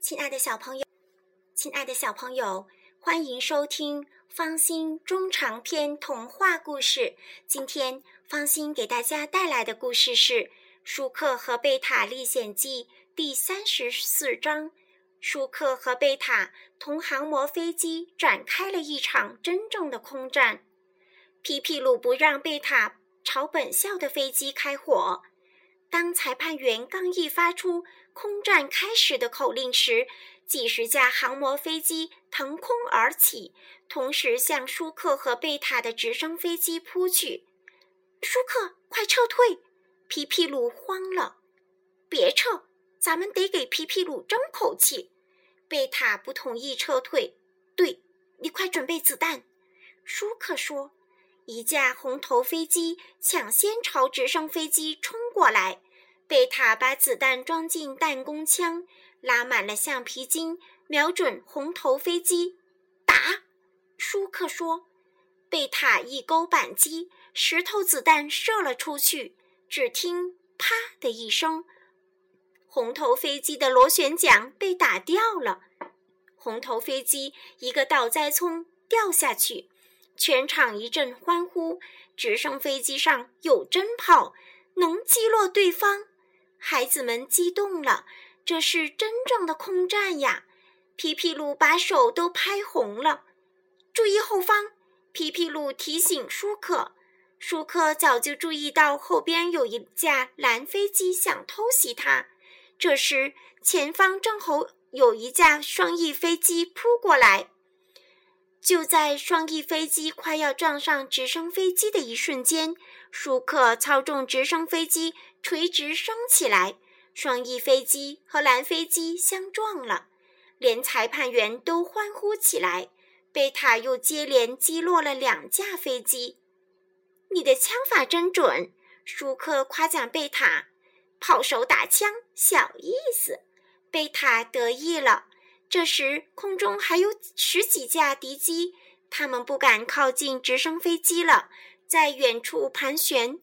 亲爱的小朋友，亲爱的小朋友，欢迎收听方心中长篇童话故事。今天方心给大家带来的故事是《舒克和贝塔历险记》第三十四章。舒克和贝塔同航模飞机展开了一场真正的空战。皮皮鲁不让贝塔朝本校的飞机开火。当裁判员刚一发出“空战开始”的口令时，几十架航模飞机腾空而起，同时向舒克和贝塔的直升飞机扑去。舒克，快撤退！皮皮鲁慌了。别撤，咱们得给皮皮鲁争口气。贝塔不同意撤退。对，你快准备子弹。舒克说。一架红头飞机抢先朝直升飞机冲过来，贝塔把子弹装进弹弓枪，拉满了橡皮筋，瞄准红头飞机，打！舒克说。贝塔一勾扳机，石头子弹射了出去，只听“啪”的一声，红头飞机的螺旋桨被打掉了，红头飞机一个倒栽葱掉下去。全场一阵欢呼！直升飞机上有真炮，能击落对方。孩子们激动了，这是真正的空战呀！皮皮鲁把手都拍红了。注意后方！皮皮鲁提醒舒克。舒克早就注意到后边有一架蓝飞机想偷袭他。这时，前方正好有一架双翼飞机扑过来。就在双翼飞机快要撞上直升飞机的一瞬间，舒克操纵直升飞机垂直升起来，双翼飞机和蓝飞机相撞了，连裁判员都欢呼起来。贝塔又接连击落了两架飞机。你的枪法真准，舒克夸奖贝塔。炮手打枪，小意思。贝塔得意了。这时，空中还有十几架敌机，他们不敢靠近直升飞机了，在远处盘旋。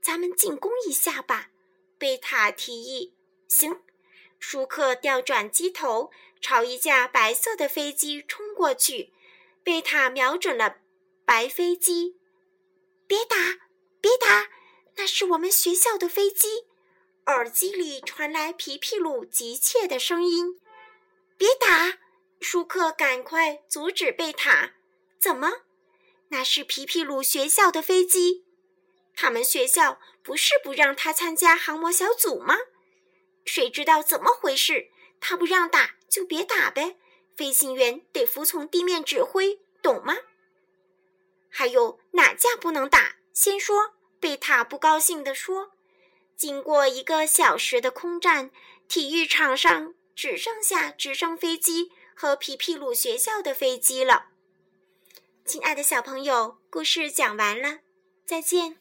咱们进攻一下吧，贝塔提议。行，舒克调转机头，朝一架白色的飞机冲过去。贝塔瞄准了白飞机，别打，别打，那是我们学校的飞机。耳机里传来皮皮鲁急切的声音。别打！舒克，赶快阻止贝塔！怎么？那是皮皮鲁学校的飞机。他们学校不是不让他参加航模小组吗？谁知道怎么回事？他不让打就别打呗。飞行员得服从地面指挥，懂吗？还有哪架不能打？先说。贝塔不高兴地说：“经过一个小时的空战，体育场上……”只剩下直升飞机和皮皮鲁学校的飞机了。亲爱的小朋友，故事讲完了，再见。